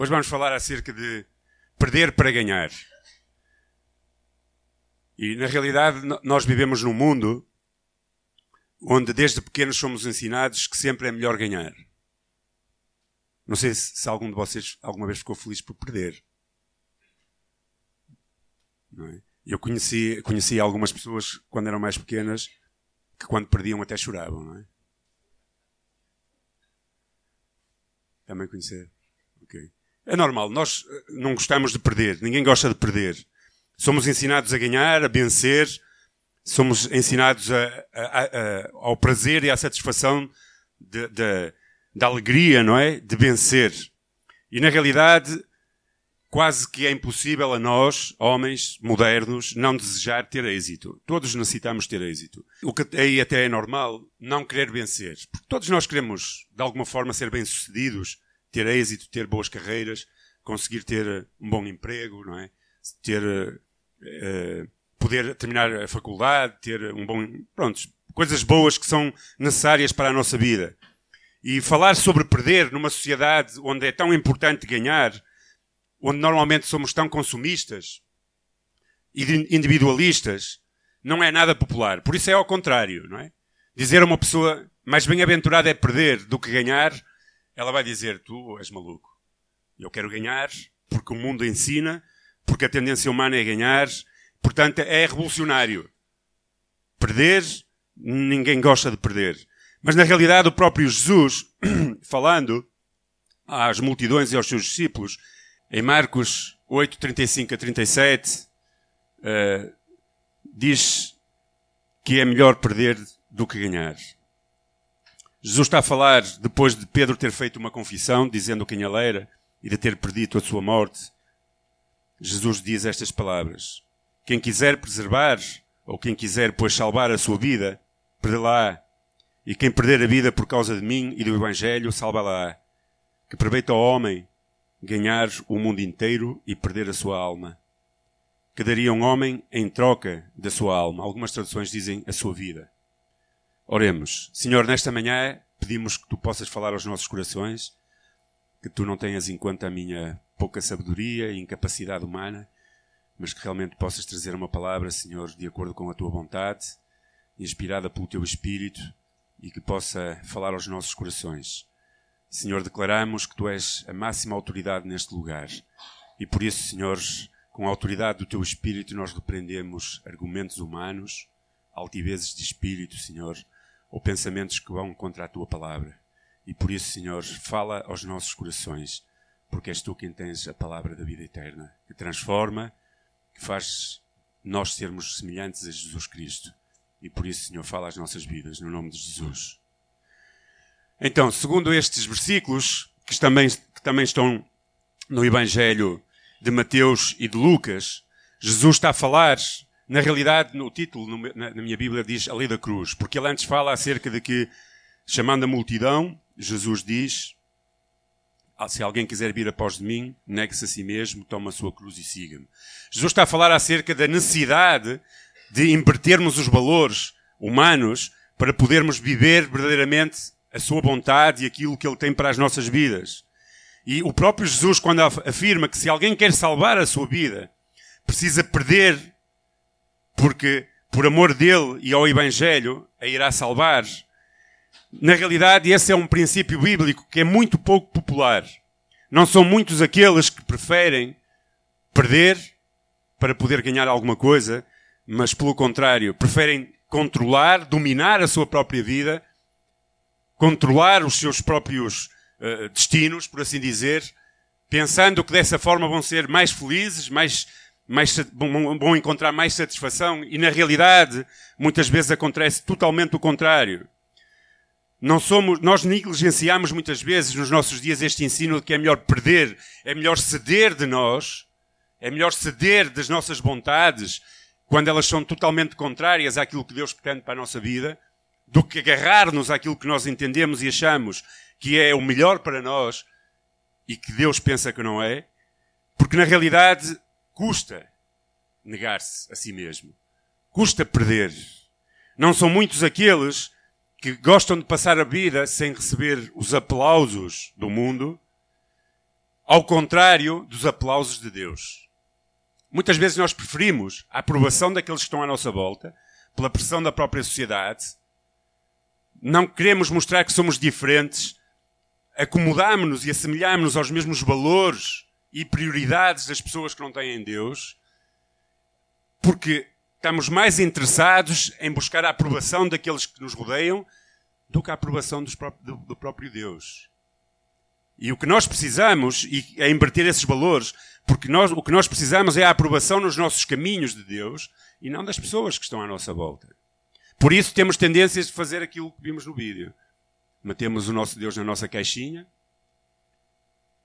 Hoje vamos falar acerca de perder para ganhar. E na realidade nós vivemos num mundo onde desde pequenos somos ensinados que sempre é melhor ganhar. Não sei se, se algum de vocês alguma vez ficou feliz por perder. É? Eu conheci, conheci algumas pessoas quando eram mais pequenas que quando perdiam até choravam, não é? Também conhecer. É normal, nós eh, não gostamos de perder, ninguém gosta de perder. Somos ensinados a ganhar, a vencer, somos ensinados a, a, a, ao prazer e à satisfação da alegria, não é? De vencer. E na realidade, quase que é impossível a nós, homens modernos, não desejar ter êxito. Todos necessitamos ter êxito. O que aí até é normal, não querer vencer. Porque todos nós queremos, de alguma forma, ser bem-sucedidos ter êxito, ter boas carreiras, conseguir ter eh, um bom emprego, não é? Ter, uh, poder terminar a faculdade, ter um bom, pronto, coisas boas que são necessárias para a nossa vida. E falar sobre perder numa sociedade onde é tão importante ganhar, onde normalmente somos tão consumistas e individualistas, não é nada popular. Por isso é ao contrário, não é? Dizer a uma pessoa mais bem-aventurada é perder do que ganhar ela vai dizer: Tu és maluco. Eu quero ganhar porque o mundo ensina, porque a tendência humana é ganhar, portanto é revolucionário. Perder, ninguém gosta de perder. Mas na realidade, o próprio Jesus, falando às multidões e aos seus discípulos, em Marcos 8, 35 a 37, uh, diz que é melhor perder do que ganhar. Jesus está a falar depois de Pedro ter feito uma confissão, dizendo quem ele era e de ter perdido a sua morte. Jesus diz estas palavras: Quem quiser preservar, ou quem quiser, pois, salvar a sua vida, perdê-la. E quem perder a vida por causa de mim e do Evangelho, salva-la. Que aproveita ao homem ganhar o mundo inteiro e perder a sua alma. Que daria um homem em troca da sua alma. Algumas traduções dizem a sua vida. Oremos. Senhor, nesta manhã pedimos que tu possas falar aos nossos corações, que tu não tenhas em conta a minha pouca sabedoria e incapacidade humana, mas que realmente possas trazer uma palavra, Senhor, de acordo com a tua vontade, inspirada pelo teu Espírito e que possa falar aos nossos corações. Senhor, declaramos que tu és a máxima autoridade neste lugar e por isso, Senhor, com a autoridade do teu Espírito, nós repreendemos argumentos humanos, altivezes de espírito, Senhor ou pensamentos que vão contra a tua palavra. E por isso, Senhor, fala aos nossos corações, porque és tu quem tens a palavra da vida eterna, que transforma, que faz nós sermos semelhantes a Jesus Cristo. E por isso, Senhor, fala às nossas vidas, no nome de Jesus. Então, segundo estes versículos, que também, que também estão no Evangelho de Mateus e de Lucas, Jesus está a falar na realidade, no título, na, minha Bíblia, diz a lei da cruz, porque ele antes fala acerca de que, chamando a multidão, Jesus diz: ah, Se alguém quiser vir após de mim, negue-se a si mesmo, toma a sua cruz e siga-me. Jesus está a falar acerca da necessidade de invertermos os valores humanos para podermos viver verdadeiramente a sua vontade e aquilo que ele tem para as nossas vidas. E o próprio Jesus, quando afirma que se alguém quer salvar a sua vida, precisa perder porque por amor dele e ao Evangelho a irá salvar. Na realidade, esse é um princípio bíblico que é muito pouco popular. Não são muitos aqueles que preferem perder para poder ganhar alguma coisa, mas pelo contrário, preferem controlar, dominar a sua própria vida, controlar os seus próprios uh, destinos, por assim dizer, pensando que dessa forma vão ser mais felizes, mais mais, vão encontrar mais satisfação e na realidade muitas vezes acontece totalmente o contrário. Não somos, nós negligenciamos muitas vezes nos nossos dias este ensino de que é melhor perder, é melhor ceder de nós, é melhor ceder das nossas vontades quando elas são totalmente contrárias àquilo que Deus pretende para a nossa vida, do que agarrar-nos àquilo que nós entendemos e achamos que é o melhor para nós e que Deus pensa que não é, porque na realidade Custa negar-se a si mesmo. Custa perder. Não são muitos aqueles que gostam de passar a vida sem receber os aplausos do mundo, ao contrário dos aplausos de Deus. Muitas vezes nós preferimos a aprovação daqueles que estão à nossa volta, pela pressão da própria sociedade. Não queremos mostrar que somos diferentes. Acomodamos-nos e assemelhamos-nos aos mesmos valores e prioridades das pessoas que não têm Deus, porque estamos mais interessados em buscar a aprovação daqueles que nos rodeiam do que a aprovação do, próprio Deus. E o que nós precisamos é inverter esses valores, porque nós, o que nós precisamos é a aprovação nos nossos caminhos de Deus e não das pessoas que estão à nossa volta. Por isso temos tendências de fazer aquilo que vimos no vídeo. Metemos o nosso Deus na nossa caixinha.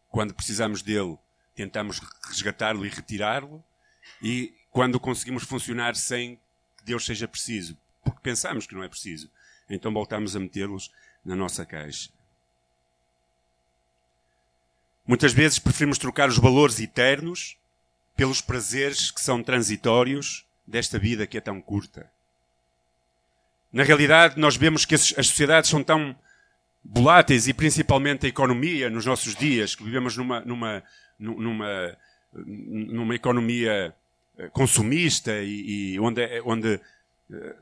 Quando precisamos dele, tentamos resgatá-lo e retirá-lo. E quando conseguimos funcionar sem que Deus seja preciso, porque pensamos que não é preciso, então voltamos a metê-los na nossa caixa. Muitas vezes preferimos trocar os valores eternos pelos prazeres que são transitórios desta vida que é tão curta. Na realidade, nós vemos que as sociedades são tão voláteis e principalmente a economia nos nossos dias, que vivemos numa, numa, numa, numa economia eh, consumista e, e onde, onde uh,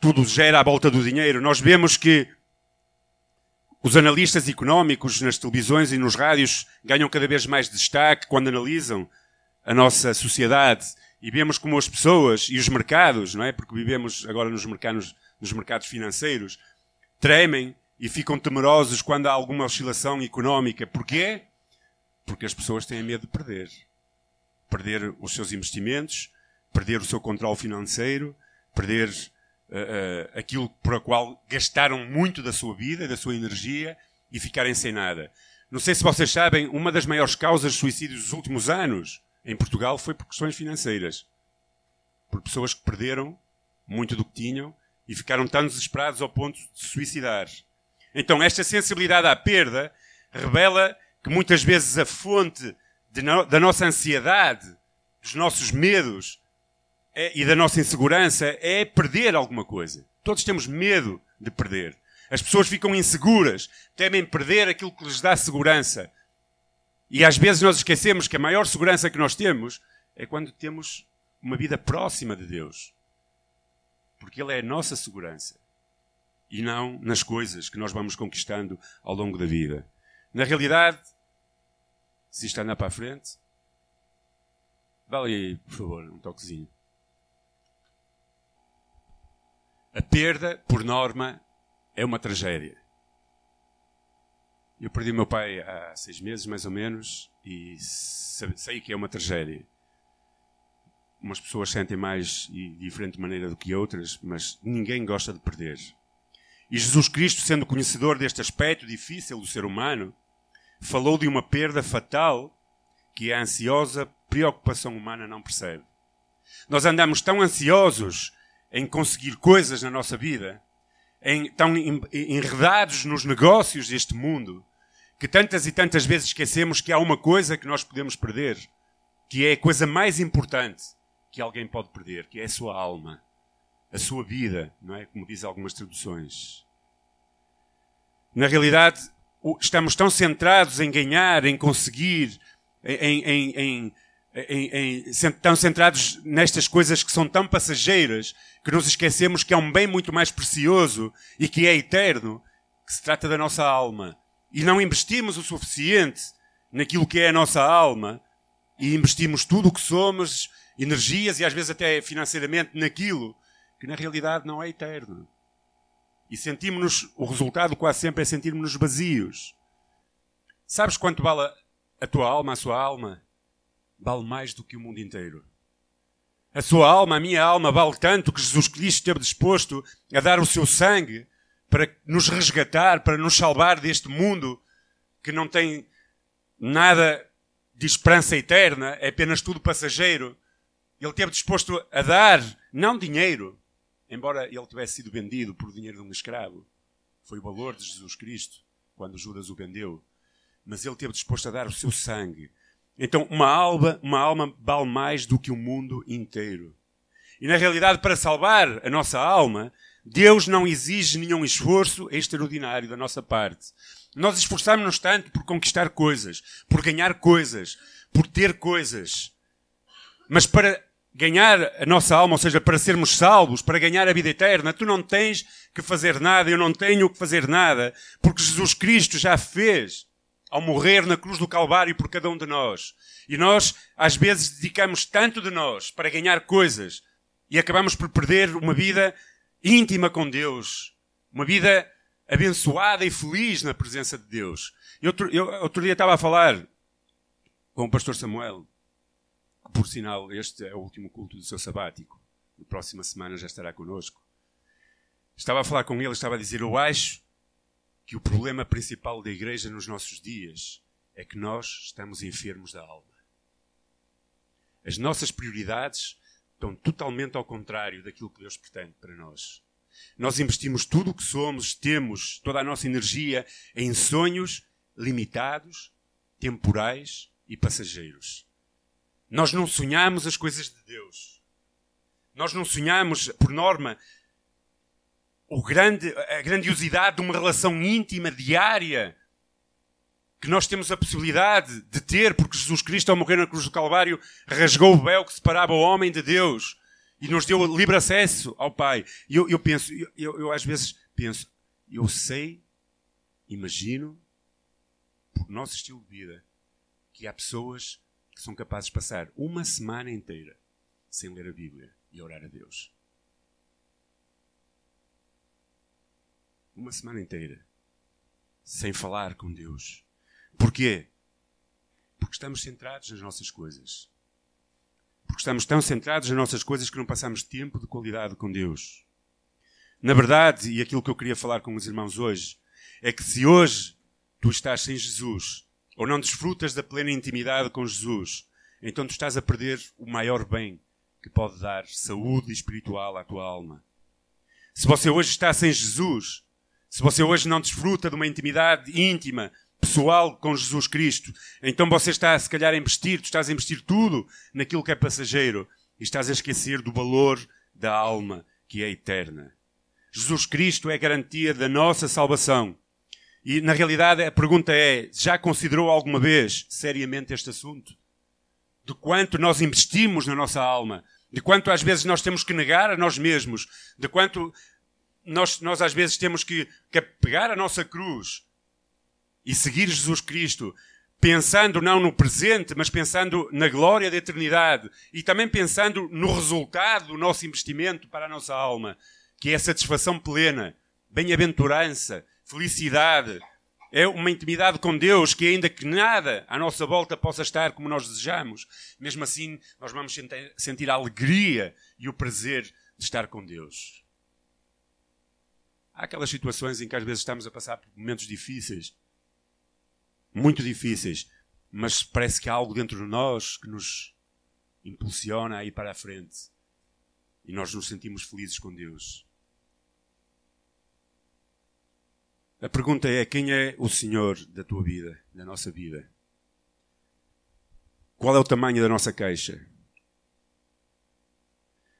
tudo gera à volta do dinheiro. Nós vemos que os analistas económicos nas televisões e nos rádios ganham cada vez mais destaque quando analisam a nossa sociedade e vemos como as pessoas e os mercados, não é? Porque vivemos agora nos mercados, nos mercados financeiros, tremem e ficam temerosos quando há alguma oscilação económica. Porquê? Porque as pessoas têm medo de perder. Perder os seus investimentos, perder o seu controle financeiro, perder uh, uh, aquilo por a qual gastaram muito da sua vida, da sua energia e ficarem sem nada. Não sei se vocês sabem, uma das maiores causas de suicídios dos últimos anos em Portugal foi por questões financeiras. Por pessoas que perderam muito do que tinham e ficaram tão desesperados ao ponto de se suicidar. Então, esta sensibilidade à perda revela que muitas vezes a fonte no, da nossa ansiedade, dos nossos medos, é, e da nossa insegurança é perder alguma coisa. Todos temos medo de perder. As pessoas ficam inseguras, temem perder aquilo que lhes dá segurança. E às vezes nós esquecemos que a maior segurança que nós temos é quando temos uma vida próxima de Deus. Porque Ele é a nossa segurança. E não nas coisas que nós vamos conquistando ao longo da vida. Na realidade, se isto anda para a frente, vale aí, por favor, um toquezinho. A perda, por norma, é uma tragédia. Eu perdi meu pai há seis meses, mais ou menos, e sei que é uma tragédia. Umas pessoas sentem mais de diferente maneira do que outras, mas ninguém gosta de perder. E Jesus Cristo, sendo conhecedor deste aspecto difícil do ser humano, falou de uma perda fatal que a ansiosa preocupação humana não percebe. Nós andamos tão ansiosos em conseguir coisas na nossa vida, em, tão enredados nos negócios deste mundo, que tantas e tantas vezes esquecemos que há uma coisa que nós podemos perder, que é a coisa mais importante que alguém pode perder, que é a sua alma, a sua vida, não é? Como diz algumas traduções. Na realidade, estamos tão centrados em ganhar, em conseguir, em, em, em em, tão centrados nestas coisas que são tão passageiras que nos esquecemos que é um bem muito mais precioso e que é eterno, que se trata da nossa alma. E não investimos o suficiente naquilo que é a nossa alma e investimos tudo o que somos, energias e às vezes até financeiramente naquilo que na realidade não é eterno. E sentimos-nos, o resultado quase sempre é sentirmos-nos vazios. Sabes quanto vale a tua alma, a sua alma? vale mais do que o mundo inteiro. A sua alma, a minha alma, vale tanto que Jesus Cristo esteve disposto a dar o seu sangue para nos resgatar, para nos salvar deste mundo que não tem nada de esperança eterna, é apenas tudo passageiro. Ele esteve disposto a dar, não dinheiro, embora ele tivesse sido vendido por dinheiro de um escravo. Foi o valor de Jesus Cristo quando Judas o vendeu. Mas ele esteve disposto a dar o seu sangue então, uma alma, uma alma vale mais do que o mundo inteiro. E na realidade, para salvar a nossa alma, Deus não exige nenhum esforço extraordinário da nossa parte. Nós esforçamos-nos tanto por conquistar coisas, por ganhar coisas, por ter coisas. Mas para ganhar a nossa alma, ou seja, para sermos salvos, para ganhar a vida eterna, tu não tens que fazer nada, eu não tenho que fazer nada, porque Jesus Cristo já fez ao morrer na cruz do Calvário por cada um de nós. E nós, às vezes, dedicamos tanto de nós para ganhar coisas e acabamos por perder uma vida íntima com Deus, uma vida abençoada e feliz na presença de Deus. Eu, eu outro dia estava a falar com o pastor Samuel, por sinal este é o último culto do seu sabático. Na próxima semana já estará connosco. Estava a falar com ele, estava a dizer: Eu acho que o problema principal da igreja nos nossos dias é que nós estamos enfermos da alma. As nossas prioridades estão totalmente ao contrário daquilo que Deus pretende para nós. Nós investimos tudo o que somos, temos toda a nossa energia em sonhos limitados, temporais e passageiros. Nós não sonhamos as coisas de Deus. Nós não sonhamos, por norma, grande, a grandiosidade de uma relação íntima, diária, que nós temos a possibilidade de ter, porque Jesus Cristo, ao morrer na cruz do Calvário, rasgou o véu que separava o homem de Deus e nos deu livre acesso ao Pai. E eu, eu penso, eu, eu, eu às vezes penso, eu sei, imagino, por nosso estilo de vida, que há pessoas que são capazes de passar uma semana inteira sem ler a Bíblia e orar a Deus. Uma semana inteira sem falar com Deus. Porquê? Porque estamos centrados nas nossas coisas. Porque estamos tão centrados nas nossas coisas que não passamos tempo de qualidade com Deus. Na verdade, e aquilo que eu queria falar com os irmãos hoje, é que se hoje tu estás sem Jesus, ou não desfrutas da plena intimidade com Jesus, então tu estás a perder o maior bem que pode dar saúde espiritual à tua alma. Se você hoje está sem Jesus, se você hoje não desfruta de uma intimidade íntima, pessoal com Jesus Cristo, então você está se calhar a investir, tu estás a investir tudo naquilo que é passageiro e estás a esquecer do valor da alma que é eterna. Jesus Cristo é a garantia da nossa salvação. E, na realidade, a pergunta é: já considerou alguma vez seriamente este assunto? De quanto nós investimos na nossa alma? De quanto às vezes nós temos que negar a nós mesmos? De quanto nós, nós às vezes temos que, que pegar a nossa cruz e seguir Jesus Cristo, pensando não no presente, mas pensando na glória da eternidade e também pensando no resultado do nosso investimento para a nossa alma, que é a satisfação plena, bem-aventurança, felicidade, é uma intimidade com Deus que, ainda que nada à nossa volta possa estar como nós desejamos, mesmo assim nós vamos sentir a alegria e o prazer de estar com Deus. Há aquelas situações em que às vezes estamos a passar por momentos difíceis, muito difíceis, mas parece que há algo dentro de nós que nos impulsiona a ir para a frente e nós nos sentimos felizes com Deus. A pergunta é: quem é o Senhor da tua vida, da nossa vida? Qual é o tamanho da nossa caixa?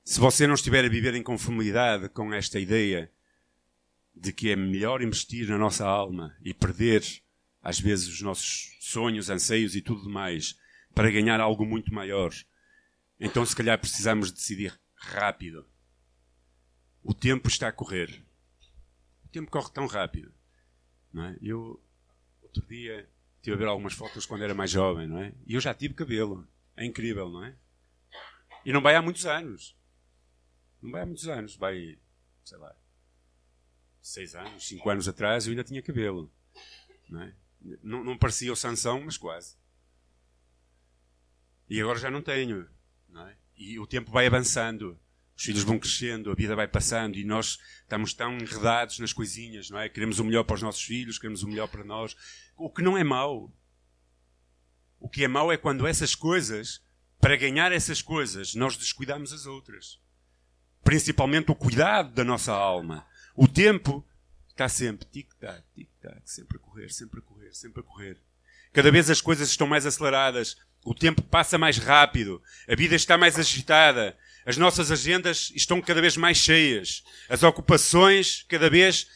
Se você não estiver a viver em conformidade com esta ideia de que é melhor investir na nossa alma e perder, às vezes, os nossos sonhos, anseios e tudo mais para ganhar algo muito maior, então se calhar precisamos decidir rápido. O tempo está a correr. O tempo corre tão rápido. É? Eu, outro dia, estive a ver algumas fotos quando era mais jovem, não é? E eu já tive cabelo. É incrível, não é? E não vai há muitos anos. Não vai há muitos anos. Vai, sei lá, seis anos, cinco anos atrás eu ainda tinha cabelo. Não, é? não, não parecia o Sansão, mas quase. E agora já não tenho. Não é? E o tempo vai avançando os filhos vão crescendo, a vida vai passando e nós estamos tão enredados nas coisinhas, não é? Queremos o melhor para os nossos filhos, queremos o melhor para nós. O que não é mau. O que é mau é quando essas coisas, para ganhar essas coisas, nós descuidamos as outras. Principalmente o cuidado da nossa alma. O tempo está sempre tic-tac, tic-tac, sempre a correr, sempre a correr, sempre a correr. Cada vez as coisas estão mais aceleradas, o tempo passa mais rápido, a vida está mais agitada, as nossas agendas estão cada vez mais cheias. As ocupações cada vez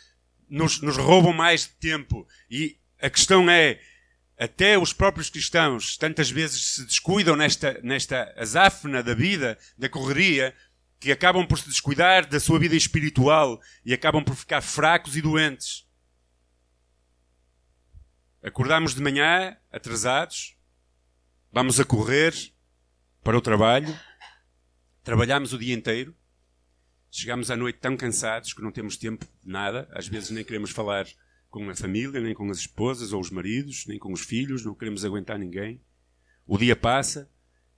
nos, nos roubam mais tempo. E a questão é, até os próprios cristãos tantas vezes se descuidam nesta, nesta azáfena da vida, da correria, que acabam por se descuidar da sua vida espiritual e acabam por ficar fracos e doentes. Acordamos de manhã, atrasados, vamos a correr para o trabalho, trabalhamos o dia inteiro, chegamos à noite tão cansados que não temos tempo de nada, às vezes nem queremos falar com a família, nem com as esposas ou os maridos, nem com os filhos, não queremos aguentar ninguém. O dia passa,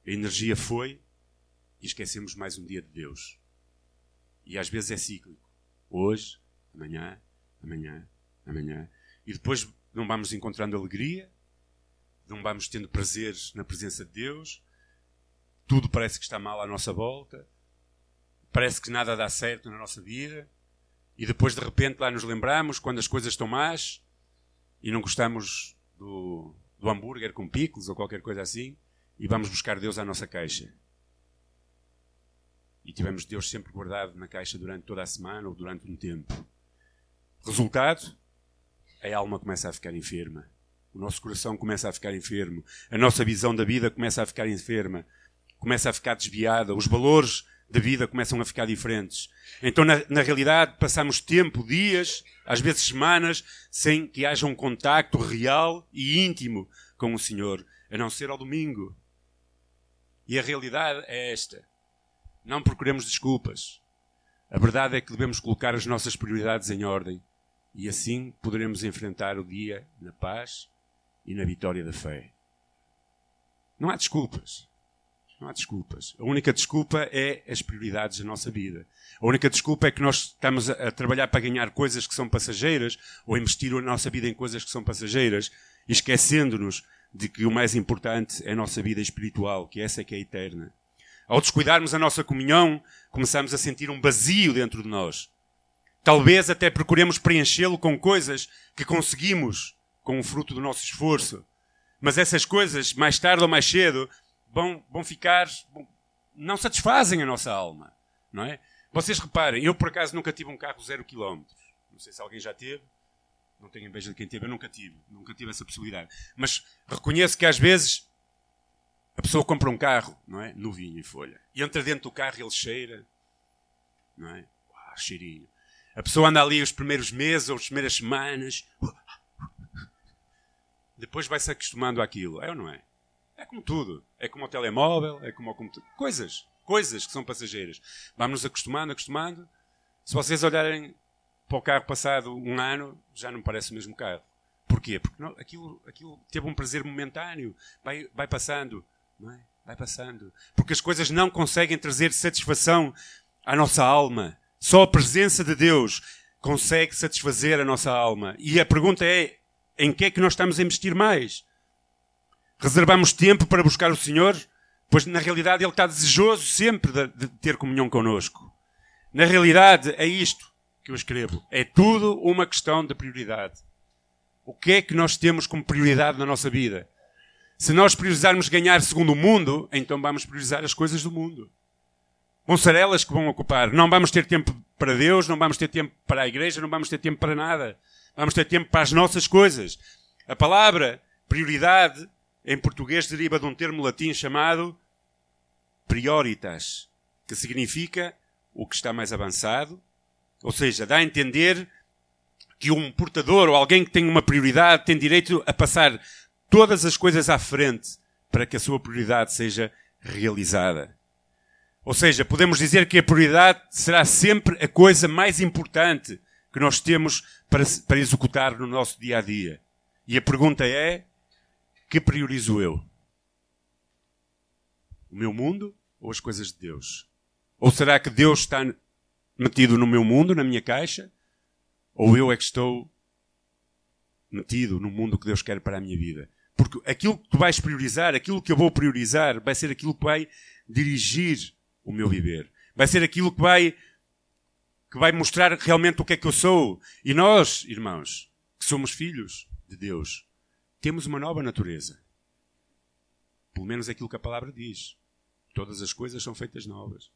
a energia foi, e esquecemos mais um dia de Deus. E às vezes é cíclico. Hoje, amanhã, amanhã, amanhã. E depois não vamos encontrando alegria, não vamos tendo prazeres na presença de Deus, tudo parece que está mal à nossa volta, parece que nada dá certo na nossa vida, e depois de repente lá nos lembramos quando as coisas estão más e não gostamos do, do hambúrguer com picles ou qualquer coisa assim, e vamos buscar Deus à nossa caixa e tivemos Deus sempre guardado na caixa durante toda a semana ou durante um tempo. Resultado? A alma começa a ficar enferma. O nosso coração começa a ficar enfermo. A nossa visão da vida começa a ficar enferma. Começa a ficar desviada. Os valores da vida começam a ficar diferentes. Então, na, na realidade, passamos tempo, dias, às vezes semanas, sem que haja um contacto real e íntimo com o Senhor, a não ser ao domingo. E a realidade é esta. Não procuremos desculpas. A verdade é que devemos colocar as nossas prioridades em ordem e assim poderemos enfrentar o dia na paz e na vitória da fé. Não há desculpas. Não há desculpas. A única desculpa é as prioridades da nossa vida. A única desculpa é que nós estamos a, trabalhar para ganhar coisas que são passageiras ou investir a nossa vida em coisas que são passageiras, esquecendo-nos de que o mais importante é a nossa vida espiritual, que essa é que é eterna. Ao descuidarmos a nossa comunhão, começamos a sentir um vazio dentro de nós. Talvez até procuremos preenchê-lo com coisas que conseguimos com o fruto do nosso esforço. Mas essas coisas, mais tarde ou mais cedo, vão, vão ficar. não satisfazem a nossa alma. Não é? Vocês reparem, eu por acaso nunca tive um carro zero quilómetros. Não sei se alguém já teve. Não tenho inveja de quem teve, eu nunca tive. Nunca tive essa possibilidade. Mas reconheço que às vezes a pessoa compra um carro, não é? Novinho em folha. E entra dentro do carro e ele cheira. Não é? Uau, cheirinho. A pessoa anda ali os primeiros meses ou as primeiras semanas. Depois vai se acostumando àquilo. É ou não é? É como tudo. É como o telemóvel, é como o computador. Coisas. Coisas que são passageiras. Vamos nos acostumando, acostumando. Se vocês olharem para o carro passado um ano, já não parece o mesmo carro. Porquê? Porque não, aquilo, aquilo teve um prazer momentâneo. Vai, vai passando. Não é? Vai passando. Porque as coisas não conseguem trazer satisfação à nossa alma. Só a presença de Deus consegue satisfazer a nossa alma. E a pergunta é: em que é que nós estamos a investir mais? Reservamos tempo para buscar o Senhor? Pois na realidade Ele está desejoso sempre de, ter comunhão connosco. Na realidade é isto que eu escrevo. É tudo uma questão de prioridade. O que é que nós temos como prioridade na nossa vida? Se nós priorizarmos ganhar segundo o mundo, então vamos priorizar as coisas do mundo. Vão ser elas que vão ocupar. Não vamos ter tempo para Deus, não vamos ter tempo para a igreja, não vamos ter tempo para nada. Vamos ter tempo para as nossas coisas. A palavra prioridade, em português, deriva de um termo latim chamado prioritas, que significa o que está mais avançado, ou seja, dá a entender que um portador ou alguém que tem uma prioridade tem direito a passar todas as coisas à frente para que a sua prioridade seja realizada. Ou seja, podemos dizer que a prioridade será sempre a coisa mais importante que nós temos para, para executar no nosso dia a dia. E a pergunta é: que priorizo eu? O meu mundo ou as coisas de Deus? Ou será que Deus está metido no meu mundo, na minha caixa? Ou eu é que estou metido no mundo que Deus quer para a minha vida? Porque aquilo que tu vais priorizar, aquilo que eu vou priorizar, vai ser aquilo que vai dirigir o meu viver. Vai ser aquilo que vai, que vai mostrar realmente o que é que eu sou. E nós, irmãos, que somos filhos de Deus, temos uma nova natureza. Pelo menos aquilo que a palavra diz. Todas as coisas são feitas novas.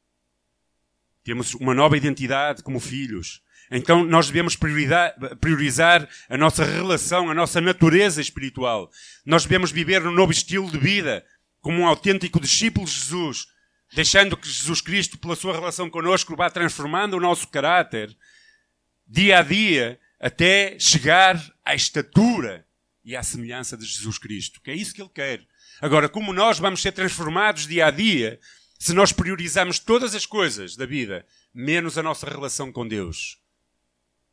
Temos uma nova identidade como filhos. Então nós devemos priorizar a nossa relação, a nossa natureza espiritual. Nós devemos viver um novo estilo de vida, como um autêntico discípulo de Jesus, deixando que Jesus Cristo, pela sua relação connosco, vá transformando o nosso caráter, dia a dia, até chegar à estatura e à semelhança de Jesus Cristo, que é isso que Ele quer. Agora, como nós vamos ser transformados dia a dia, se nós priorizamos todas as coisas da vida, menos a nossa relação com Deus?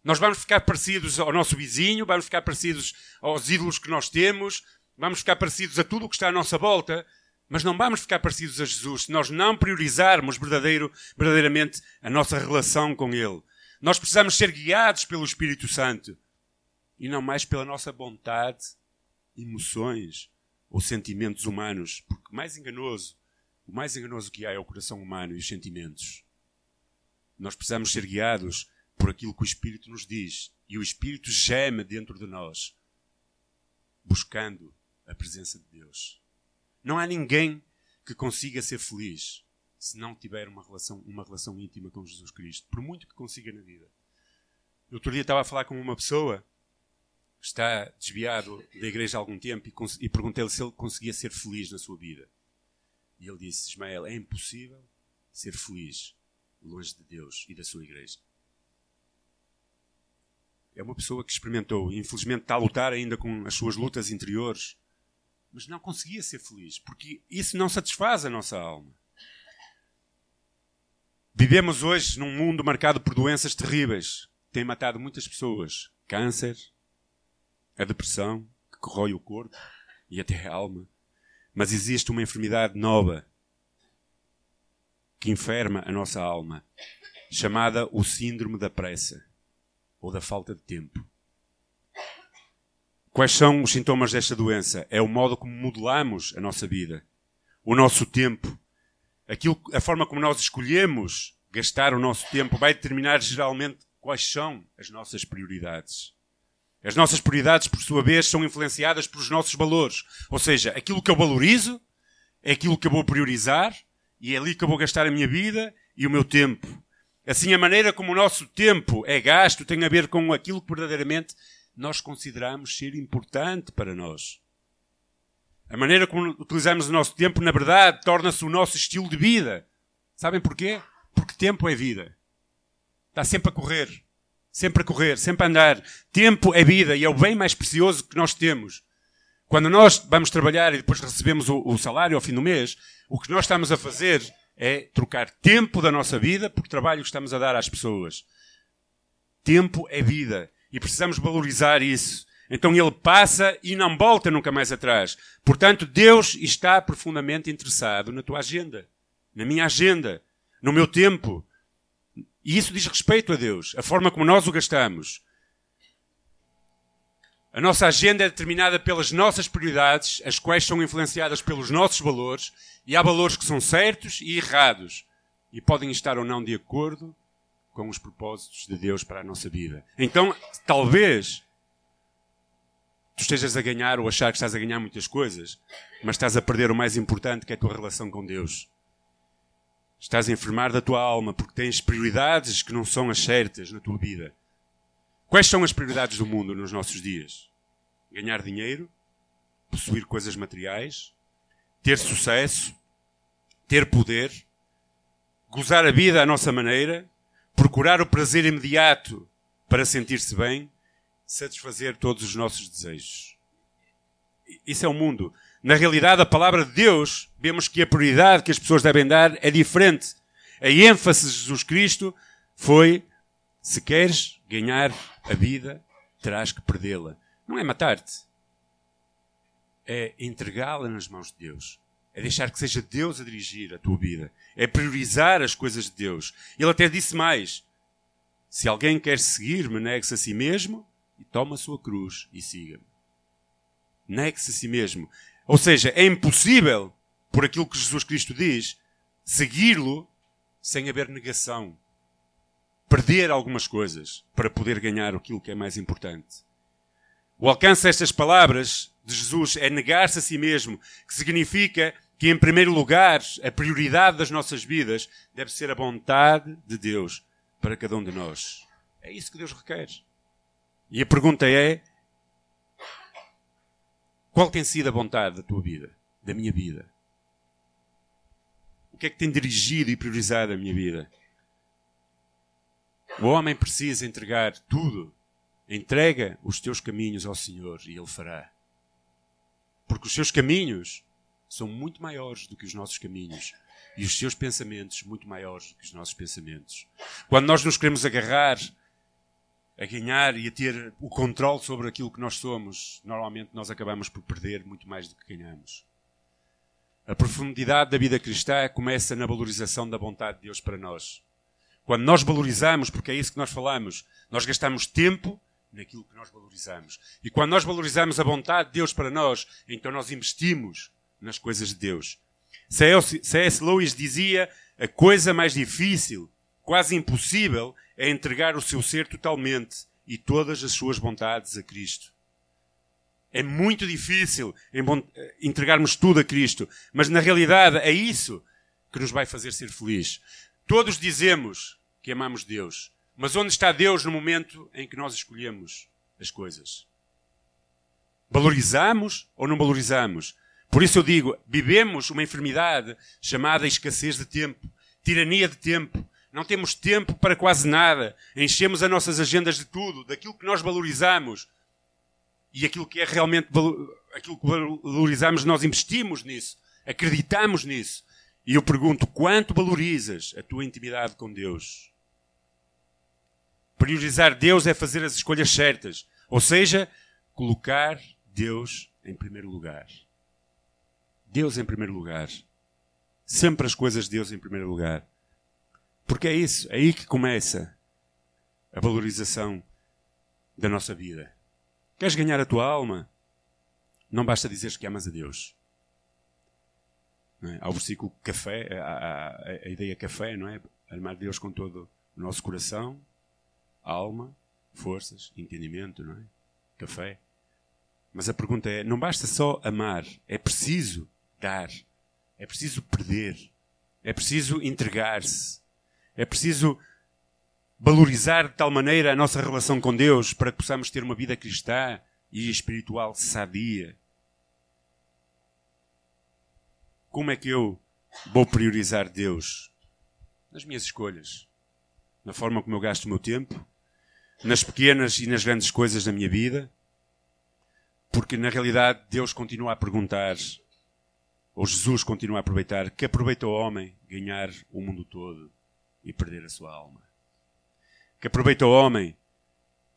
Nós vamos ficar parecidos ao nosso vizinho, vamos ficar parecidos aos ídolos que nós temos, vamos ficar parecidos a tudo o que está à nossa volta, mas não vamos ficar parecidos a Jesus se nós não priorizarmos verdadeiro, verdadeiramente a nossa relação com Ele. Nós precisamos ser guiados pelo Espírito Santo e não mais pela nossa vontade, emoções ou sentimentos humanos, porque mais enganoso, o mais enganoso que há é o coração humano e os sentimentos. Nós precisamos ser guiados por aquilo que o Espírito nos diz e o Espírito geme dentro de nós, buscando a presença de Deus. Não há ninguém que consiga ser feliz se não tiver uma relação, uma relação íntima com Jesus Cristo, por muito que consiga na vida. No outro dia estava a falar com uma pessoa está desviado da igreja há algum tempo e, e perguntei-lhe se ele conseguia ser feliz na sua vida. E ele disse: Ismael, é impossível ser feliz longe de Deus e da sua igreja. É uma pessoa que experimentou, infelizmente está a lutar ainda com as suas lutas interiores, mas não conseguia ser feliz, porque isso não satisfaz a nossa alma. Vivemos hoje num mundo marcado por doenças terríveis têm matado muitas pessoas. Câncer, a depressão, que corrói o corpo e até a alma. Mas existe uma enfermidade nova que enferma a nossa alma, chamada o síndrome da pressa ou da falta de tempo. Quais são os sintomas desta doença? É o modo como modelamos a nossa vida, o nosso tempo, aquilo, a forma como nós escolhemos gastar o nosso tempo vai determinar geralmente quais são as nossas prioridades. As nossas prioridades, por sua vez, são influenciadas pelos nossos valores. Ou seja, aquilo que eu valorizo é aquilo que eu vou priorizar e é ali que eu vou gastar a minha vida e o meu tempo. Assim, a maneira como o nosso tempo é gasto tem a ver com aquilo que verdadeiramente nós consideramos ser importante para nós. A maneira como utilizamos o nosso tempo, na verdade, torna-se o nosso estilo de vida. Sabem porquê? Porque tempo é vida. Está sempre a correr. Sempre a correr, sempre a andar. Tempo é vida e é o bem mais precioso que nós temos. Quando nós vamos trabalhar e depois recebemos o, o salário ao fim do mês, o que nós estamos a fazer é trocar tempo da nossa vida por trabalho que estamos a dar às pessoas. Tempo é vida e precisamos valorizar isso. Então ele passa e não volta nunca mais atrás. Portanto, Deus está profundamente interessado na tua agenda, na minha agenda, no meu tempo. E isso diz respeito a Deus, a forma como nós o gastamos. A nossa agenda é determinada pelas nossas prioridades, as quais são influenciadas pelos nossos valores, e há valores que são certos e errados, e podem estar ou não de acordo com os propósitos de Deus para a nossa vida. Então, talvez tu estejas a ganhar ou achar que estás a ganhar muitas coisas, mas estás a perder o mais importante, que é a tua relação com Deus. Estás a enfermar da tua alma porque tens prioridades que não são as certas na tua vida. Quais são as prioridades do mundo nos nossos dias? Ganhar dinheiro, possuir coisas materiais, ter sucesso, ter poder, gozar a vida à nossa maneira, procurar o prazer imediato para sentir-se bem, satisfazer todos os nossos desejos. Isso é o mundo. Na realidade, a palavra de Deus, vemos que a prioridade que as pessoas devem dar é diferente. A ênfase de Jesus Cristo foi: se queres ganhar a vida, terás que perdê-la. Não é matar-te. É entregá-la nas mãos de Deus. É deixar que seja Deus a dirigir a tua vida. É priorizar as coisas de Deus. Ele até disse mais: se alguém quer seguir-me, negue-se a si mesmo e toma a sua cruz e siga-me. Negue-se a si mesmo. Ou seja, é impossível, por aquilo que Jesus Cristo diz, segui-lo sem haver negação. Perder algumas coisas para poder ganhar aquilo que é mais importante. O alcance destas palavras de Jesus é negar-se a si mesmo, que significa que, em primeiro lugar, a prioridade das nossas vidas deve ser a vontade de Deus para cada um de nós. É isso que Deus requer. E a pergunta é: qual tem sido a vontade da tua vida, da minha vida? O que é que tem dirigido e priorizado a minha vida? O homem precisa entregar tudo. Entrega os teus caminhos ao Senhor e Ele fará. Porque os seus caminhos são muito maiores do que os nossos caminhos e os seus pensamentos muito maiores do que os nossos pensamentos. Quando nós nos queremos agarrar a ganhar e a ter o controle sobre aquilo que nós somos, normalmente nós acabamos por perder muito mais do que ganhamos. A profundidade da vida cristã começa na valorização da vontade de Deus para nós. Quando nós valorizamos, porque é isso que nós falamos, nós gastamos tempo naquilo que nós valorizamos. E quando nós valorizamos a vontade de Deus para nós, então nós investimos nas coisas de Deus. C.S. Lewis dizia: a coisa mais difícil, quase impossível, é entregar o seu ser totalmente e todas as suas vontades a Cristo. É muito difícil entregarmos tudo a Cristo, mas na realidade é isso que nos vai fazer ser felizes. Todos dizemos que amamos Deus, mas onde está Deus no momento em que nós escolhemos as coisas? Valorizamos ou não valorizamos? Por isso eu digo, vivemos uma enfermidade chamada escassez de tempo, tirania de tempo. Não temos tempo para quase nada. Enchemos as nossas agendas de tudo, daquilo que nós valorizamos. E aquilo que é realmente aquilo que valorizamos, nós investimos nisso, acreditamos nisso. E eu pergunto: quanto valorizas a tua intimidade com Deus? Priorizar Deus é fazer as escolhas certas, ou seja, colocar Deus em primeiro lugar. Deus em primeiro lugar. Sempre as coisas de Deus em primeiro lugar. Porque é isso, é aí que começa a valorização da nossa vida. Queres ganhar a tua alma? Não basta dizeres que amas a Deus. É? Há o versículo café, a, a, a, ideia café, não é? Amar Deus com todo o nosso coração, alma, forças, entendimento, não é? Café. Mas a pergunta é: não basta só amar, é preciso dar, é preciso perder, é preciso entregar-se, é preciso valorizar de tal maneira a nossa relação com Deus para que possamos ter uma vida cristã e espiritual sadia Como é que eu vou priorizar Deus? Nas minhas escolhas, na forma como eu gasto o meu tempo, nas pequenas e nas grandes coisas da minha vida, porque na realidade Deus continua a perguntar, ou Jesus continua a aproveitar, que aproveita o homem ganhar o mundo todo e perder a sua alma. Que aproveita o homem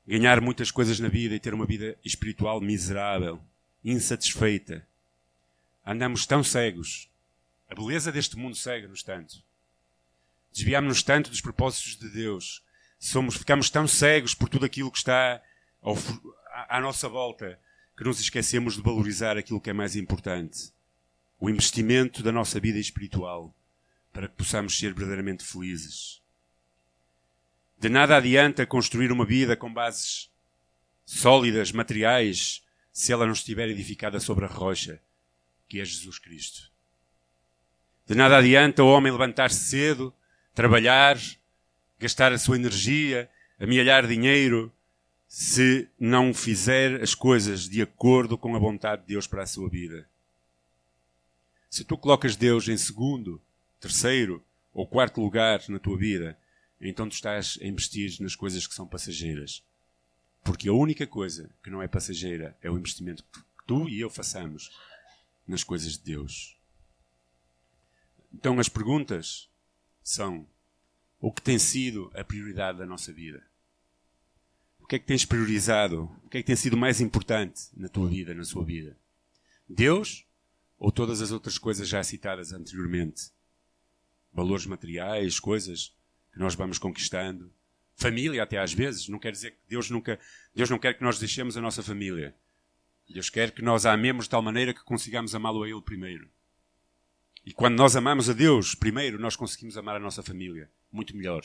ganhar muitas coisas na vida e ter uma vida espiritual miserável, insatisfeita, Andamos tão cegos. A beleza deste mundo cega-nos tanto. Desviamos-nos tanto dos propósitos de Deus. Somos, ficamos tão cegos por tudo aquilo que está ao, à nossa volta que nos esquecemos de valorizar aquilo que é mais importante. O investimento da nossa vida espiritual para que possamos ser verdadeiramente felizes. De nada adianta construir uma vida com bases sólidas, materiais, se ela não estiver edificada sobre a rocha que é Jesus Cristo. De nada adianta o homem levantar-se cedo, trabalhar, gastar a sua energia, amealhar dinheiro, se não fizer as coisas de acordo com a vontade de Deus para a sua vida. Se tu colocas Deus em segundo, terceiro ou quarto lugar na tua vida, então tu estás a investir nas coisas que são passageiras. Porque a única coisa que não é passageira é o investimento que tu e eu façamos nas coisas de Deus. Então as perguntas são: o que tem sido a prioridade da nossa vida? O que é que tens priorizado? O que é que tem sido mais importante na tua vida, na sua vida? Deus ou todas as outras coisas já citadas anteriormente? Valores materiais, coisas que nós vamos conquistando, família até às vezes. Não quer dizer que Deus nunca, Deus não quer que nós deixemos a nossa família. Deus quer que nós a amemos de tal maneira que consigamos amá-lo a Ele primeiro. E quando nós amamos a Deus primeiro, nós conseguimos amar a nossa família muito melhor.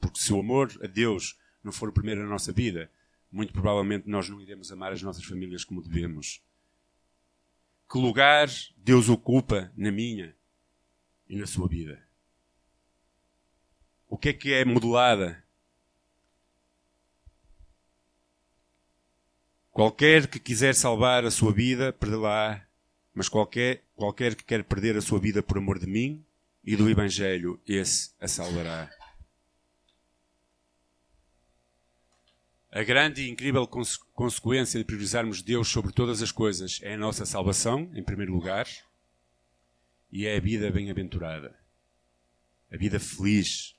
Porque se o amor a Deus não for o primeiro na nossa vida, muito provavelmente nós não iremos amar as nossas famílias como devemos. que lugar Deus ocupa na minha e na sua vida? O que é que é modelada? Qualquer que quiser salvar a sua vida, perdê-la, mas qualquer, qualquer que quer perder a sua vida por amor de mim e do Evangelho, esse a salvará. A grande e incrível cons consequência de priorizarmos Deus sobre todas as coisas é a nossa salvação, em primeiro lugar, e é a vida bem-aventurada. A vida feliz.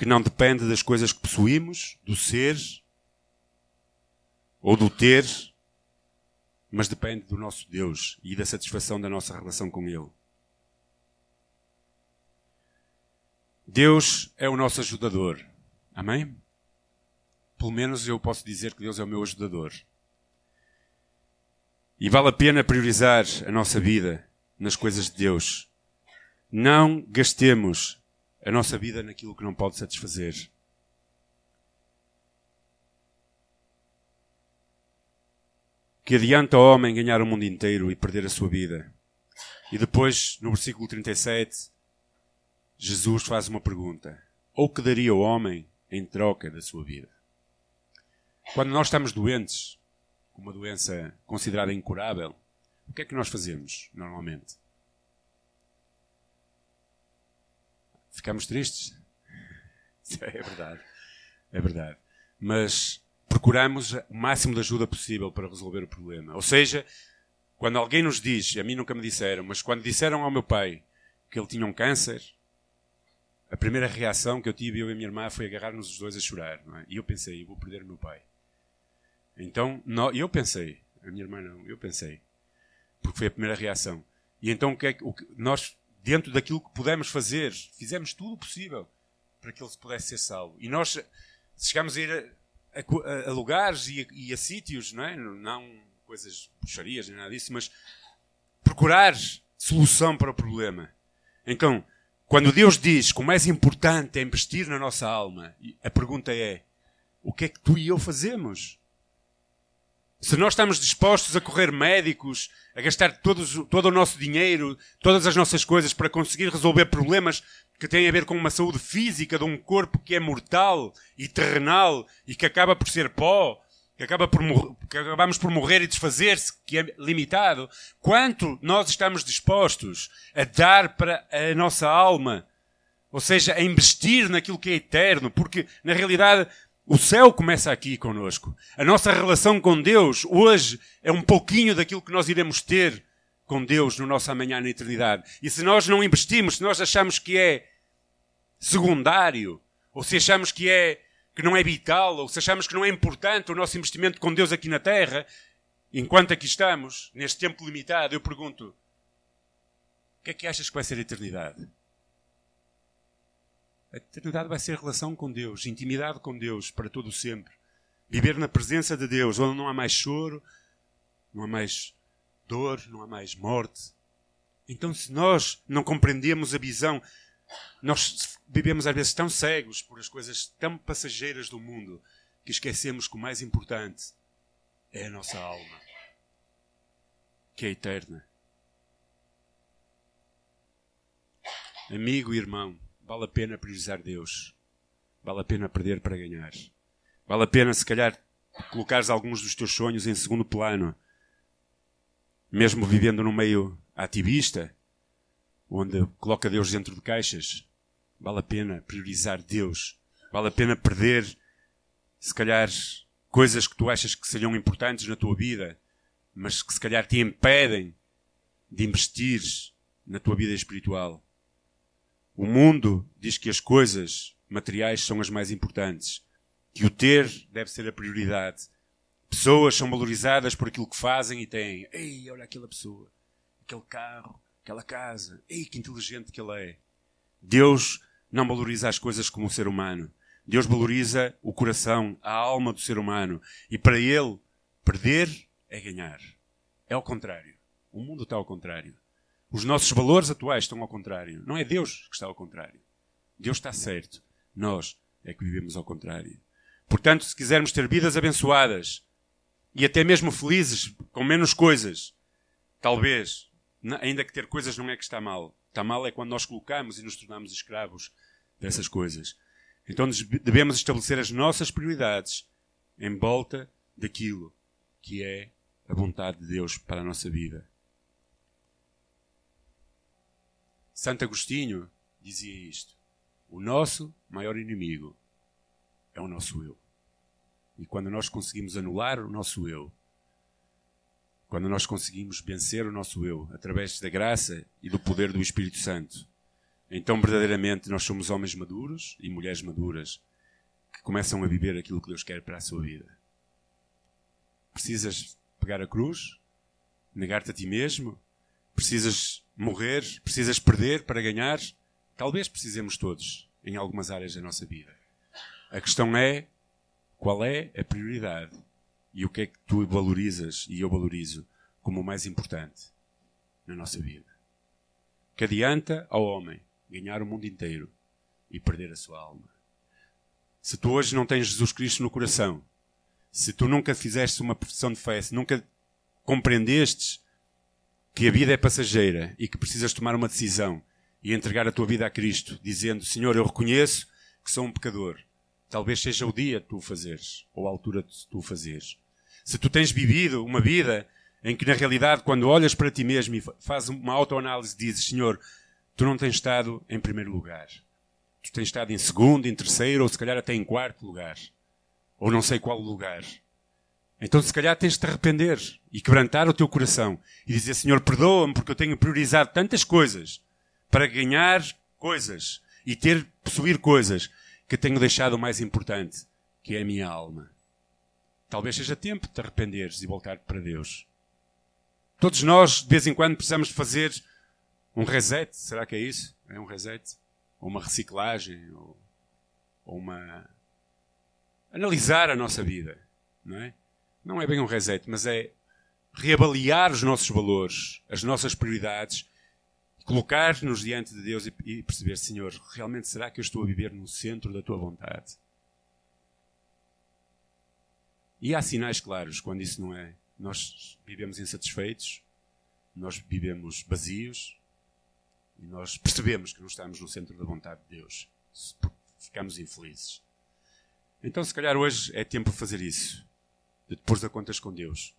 Que não depende das coisas que possuímos, do ser ou do ter, mas depende do nosso Deus e da satisfação da nossa relação com Ele. Deus é o nosso ajudador. Amém? pelo menos eu posso dizer que Deus é o meu ajudador. E vale a pena priorizar a nossa vida nas coisas de Deus. Não gastemos a nossa vida naquilo que não pode satisfazer. Que adianta ao homem ganhar o mundo inteiro e perder a sua vida? E depois, no versículo 37, Jesus faz uma pergunta: Ou que daria o homem em troca da sua vida? Quando nós estamos doentes, uma doença considerada incurável, o que é que nós fazemos normalmente? Ficamos tristes? É verdade. É verdade. Mas procuramos o máximo de ajuda possível para resolver o problema. Ou seja, quando alguém nos diz, a mim nunca me disseram, mas quando disseram ao meu pai que ele tinha um câncer, a primeira reação que eu tive, eu e a minha irmã, foi agarrar-nos os dois a chorar. É? E eu pensei, eu vou perder o meu pai. Então, eu pensei, a minha irmã não, eu pensei, porque foi a primeira reação. E então, o que é que, nós, dentro daquilo que pudemos fazer, fizemos tudo o possível para que ele pudesse ser salvo. E nós chegámos a ir a, a, a lugares e a, e a, sítios, não é? Não coisas puxarias nem nada disso, mas procurar solução para o problema. Então, quando Deus diz que o mais importante é investir na nossa alma, a pergunta é: o que é que tu e eu fazemos? Se nós estamos dispostos a correr médicos, a gastar todos, todo o nosso dinheiro, todas as nossas coisas para conseguir resolver problemas que têm a ver com uma saúde física de um corpo que é mortal e terrenal e que acaba por ser pó, que, acaba por que acabamos por morrer e desfazer-se, que é limitado, quanto nós estamos dispostos a dar para a nossa alma? Ou seja, a investir naquilo que é eterno, porque na realidade o céu começa aqui conosco. A nossa relação com Deus hoje é um pouquinho daquilo que nós iremos ter com Deus no nosso amanhã na eternidade. E se nós não investimos, se nós achamos que é secundário, ou se achamos que é que não é vital, ou se achamos que não é importante o nosso investimento com Deus aqui na terra, enquanto aqui estamos, neste tempo limitado, eu pergunto: o que é que achas que vai ser a eternidade? A eternidade vai ser relação com Deus, intimidade com Deus para todo o sempre. Viver na presença de Deus, onde não há mais choro, não há mais dor, não há mais morte. Então, se nós não compreendemos a visão, nós vivemos às vezes tão cegos por as coisas tão passageiras do mundo que esquecemos que o mais importante é a nossa alma, que é eterna. Amigo e irmão, Vale a pena priorizar Deus. Vale a pena perder para ganhar. Vale a pena, se calhar, colocares alguns dos teus sonhos em segundo plano. Mesmo vivendo num meio ativista, onde coloca Deus dentro de caixas. Vale a pena priorizar Deus. Vale a pena perder, se calhar, coisas que tu achas que seriam importantes na tua vida, mas que se calhar te impedem de investir na tua vida espiritual. O mundo diz que as coisas materiais são as mais importantes, que o ter deve ser a prioridade. Pessoas são valorizadas por aquilo que fazem e têm. Ei, olha aquela pessoa, aquele carro, aquela casa. Ei, que inteligente que ele é. Deus não valoriza as coisas como o ser humano. Deus valoriza o coração, a alma do ser humano. E para ele, perder é ganhar. É ao contrário. O mundo está ao contrário. Os nossos valores atuais estão ao contrário. Não é Deus que está ao contrário. Deus está certo. Nós é que vivemos ao contrário. Portanto, se quisermos ter vidas abençoadas e até mesmo felizes, com menos coisas, Talvez, ainda que ter coisas não é que está mal. Está mal é quando nós colocamos e nos tornamos escravos dessas coisas. Então devemos estabelecer as nossas prioridades em volta daquilo que é a vontade de Deus para a nossa vida. Santo Agostinho dizia isto: O nosso maior inimigo é o nosso eu. E quando nós conseguimos anular o nosso eu, quando nós conseguimos vencer o nosso eu através da graça e do poder do Espírito Santo, então verdadeiramente nós somos homens maduros e mulheres maduras que começam a viver aquilo que Deus quer para a sua vida. Precisas pegar a cruz, negar-te a ti mesmo, precisas morrer, precisas perder para ganhar. Talvez precisemos todos em algumas áreas da nossa vida. A questão é qual é a prioridade e o que é que tu valorizas e eu valorizo como o mais importante na nossa vida. Que adianta ao homem ganhar o mundo inteiro e perder a sua alma. Se tu hoje não tens Jesus Cristo no coração, se tu nunca fizeste uma profissão de fé, se nunca compreendestes que a vida é passageira e que precisas tomar uma decisão e entregar a tua vida a Cristo, dizendo: Senhor, eu reconheço que sou um pecador. Talvez seja o dia de tu o fazeres, ou a altura de tu o fazeres. Se tu tens vivido uma vida em que, na realidade, quando olhas para ti mesmo e fazes uma autoanálise, dizes: Senhor, tu não tens estado em primeiro lugar. Tu tens estado em segundo, em terceiro, ou se calhar até em quarto lugar. Ou não sei qual lugar. Então, se calhar, tens de te arrepender e quebrantar o teu coração e dizer: Senhor, perdoa-me porque eu tenho priorizado tantas coisas para ganhar coisas e ter, possuir coisas que tenho deixado o mais importante, que é a minha alma. Talvez seja tempo de te arrependeres e voltar para Deus. Todos nós, de vez em quando, precisamos fazer um reset. Será que é isso? É um reset? Ou uma reciclagem? Ou, ou uma. Analisar a nossa vida, não é? Não é bem um reset, mas é reavaliar os nossos valores, as nossas prioridades, colocar-nos diante de Deus e perceber, Senhor, realmente será que eu estou a viver no centro da tua vontade? E há sinais claros quando isso não é. Nós vivemos insatisfeitos, nós vivemos vazios e nós percebemos que não estamos no centro da vontade de Deus. Ficamos infelizes. Então, se calhar hoje é tempo de fazer isso de te pôr a contas com Deus,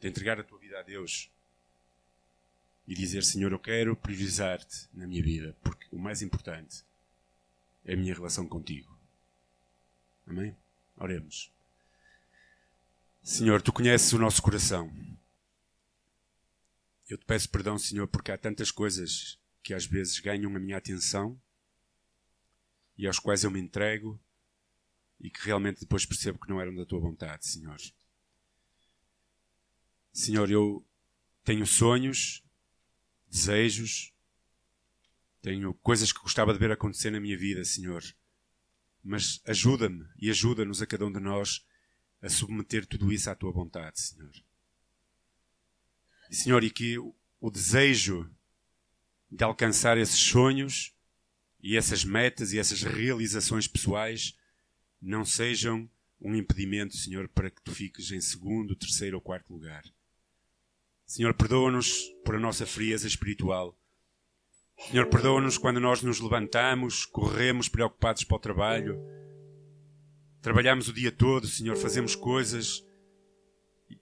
de entregar a tua vida a Deus e dizer: Senhor, eu quero priorizar-te na minha vida, porque o mais importante é a minha relação contigo. Amém? Oremos. Senhor, tu conheces o nosso coração. Eu te peço perdão, Senhor, porque há tantas coisas que às vezes ganham a minha atenção e aos quais eu me entrego e que realmente depois percebo que não eram da tua vontade, Senhor. Senhor, eu tenho sonhos, desejos, tenho coisas que gostava de ver acontecer na minha vida, Senhor. Mas ajuda-me e ajuda-nos a cada um de nós a submeter tudo isso à tua vontade, Senhor. Senhor, e que o desejo de alcançar esses sonhos e essas metas e essas realizações pessoais não sejam um impedimento, Senhor, para que tu fiques em segundo, terceiro ou quarto lugar. Senhor, perdoa-nos por a nossa frieza espiritual. Senhor, perdoa-nos quando nós nos levantamos, corremos preocupados para o trabalho, trabalhamos o dia todo, Senhor, fazemos coisas,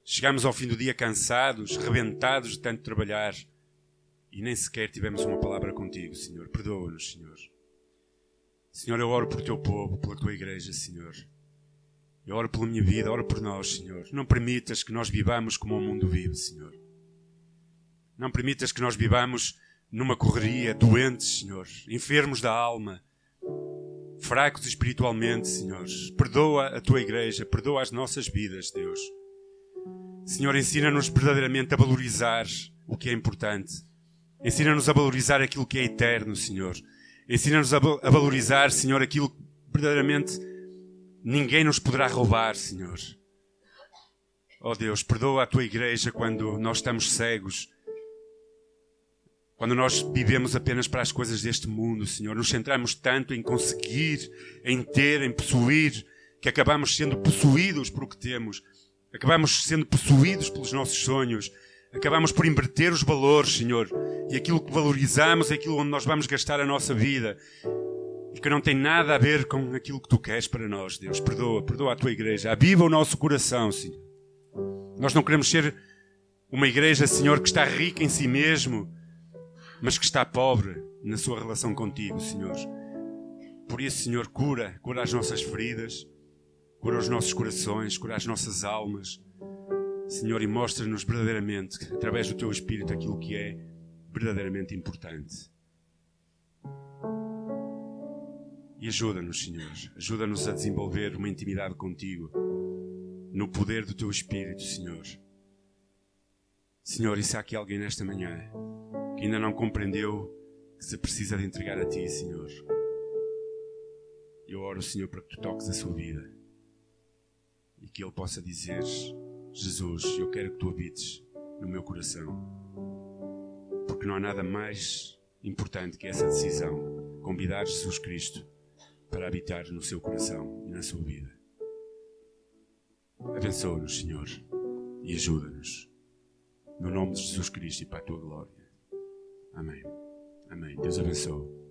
chegamos ao fim do dia cansados, rebentados de tanto trabalhar e nem sequer tivemos uma palavra contigo, Senhor. Perdoa-nos, Senhor. Senhor, eu oro por teu povo, pela tua igreja, Senhor. Eu oro pela minha vida, oro por nós, Senhor. Não permitas que nós vivamos como o mundo vive, Senhor. Não permitas que nós vivamos numa correria, doentes, Senhor, enfermos da alma, fracos espiritualmente, Senhor. Perdoa a tua igreja, perdoa as nossas vidas, Deus. Senhor, ensina-nos verdadeiramente a valorizar o que é importante. Ensina-nos a valorizar aquilo que é eterno, Senhor. Ensina-nos a valorizar, Senhor, aquilo que verdadeiramente ninguém nos poderá roubar, Senhor. Oh Deus, perdoa a tua igreja quando nós estamos cegos, quando nós vivemos apenas para as coisas deste mundo, Senhor. Nos centramos tanto em conseguir, em ter, em possuir, que acabamos sendo possuídos por o que temos, acabamos sendo possuídos pelos nossos sonhos, Acabamos por inverter os valores, Senhor. E aquilo que valorizamos é aquilo onde nós vamos gastar a nossa vida. E que não tem nada a ver com aquilo que tu queres para nós, Deus. Perdoa, perdoa a tua igreja. Aviva o nosso coração, Senhor. Nós não queremos ser uma igreja, Senhor, que está rica em si mesmo, mas que está pobre na sua relação contigo, Senhor. Por isso, Senhor, cura, cura as nossas feridas, cura os nossos corações, cura as nossas almas. Senhor, e mostra-nos verdadeiramente, através do Teu Espírito, aquilo que é verdadeiramente importante. E ajuda-nos, Senhor, ajuda-nos a desenvolver uma intimidade contigo, no poder do Teu Espírito, Senhor. Senhor, e se há aqui alguém nesta manhã que ainda não compreendeu que se precisa de entregar a Ti, Senhor, eu oro, Senhor, para que Tu toques a sua vida e que Ele possa dizer Jesus, eu quero que tu habites no meu coração. Porque não há nada mais importante que essa decisão convidar Jesus Cristo para habitar no seu coração e na sua vida. Abençoa-nos, Senhor, e ajuda-nos. No nome de Jesus Cristo e para a tua glória. Amém. Amém. Deus abençoe.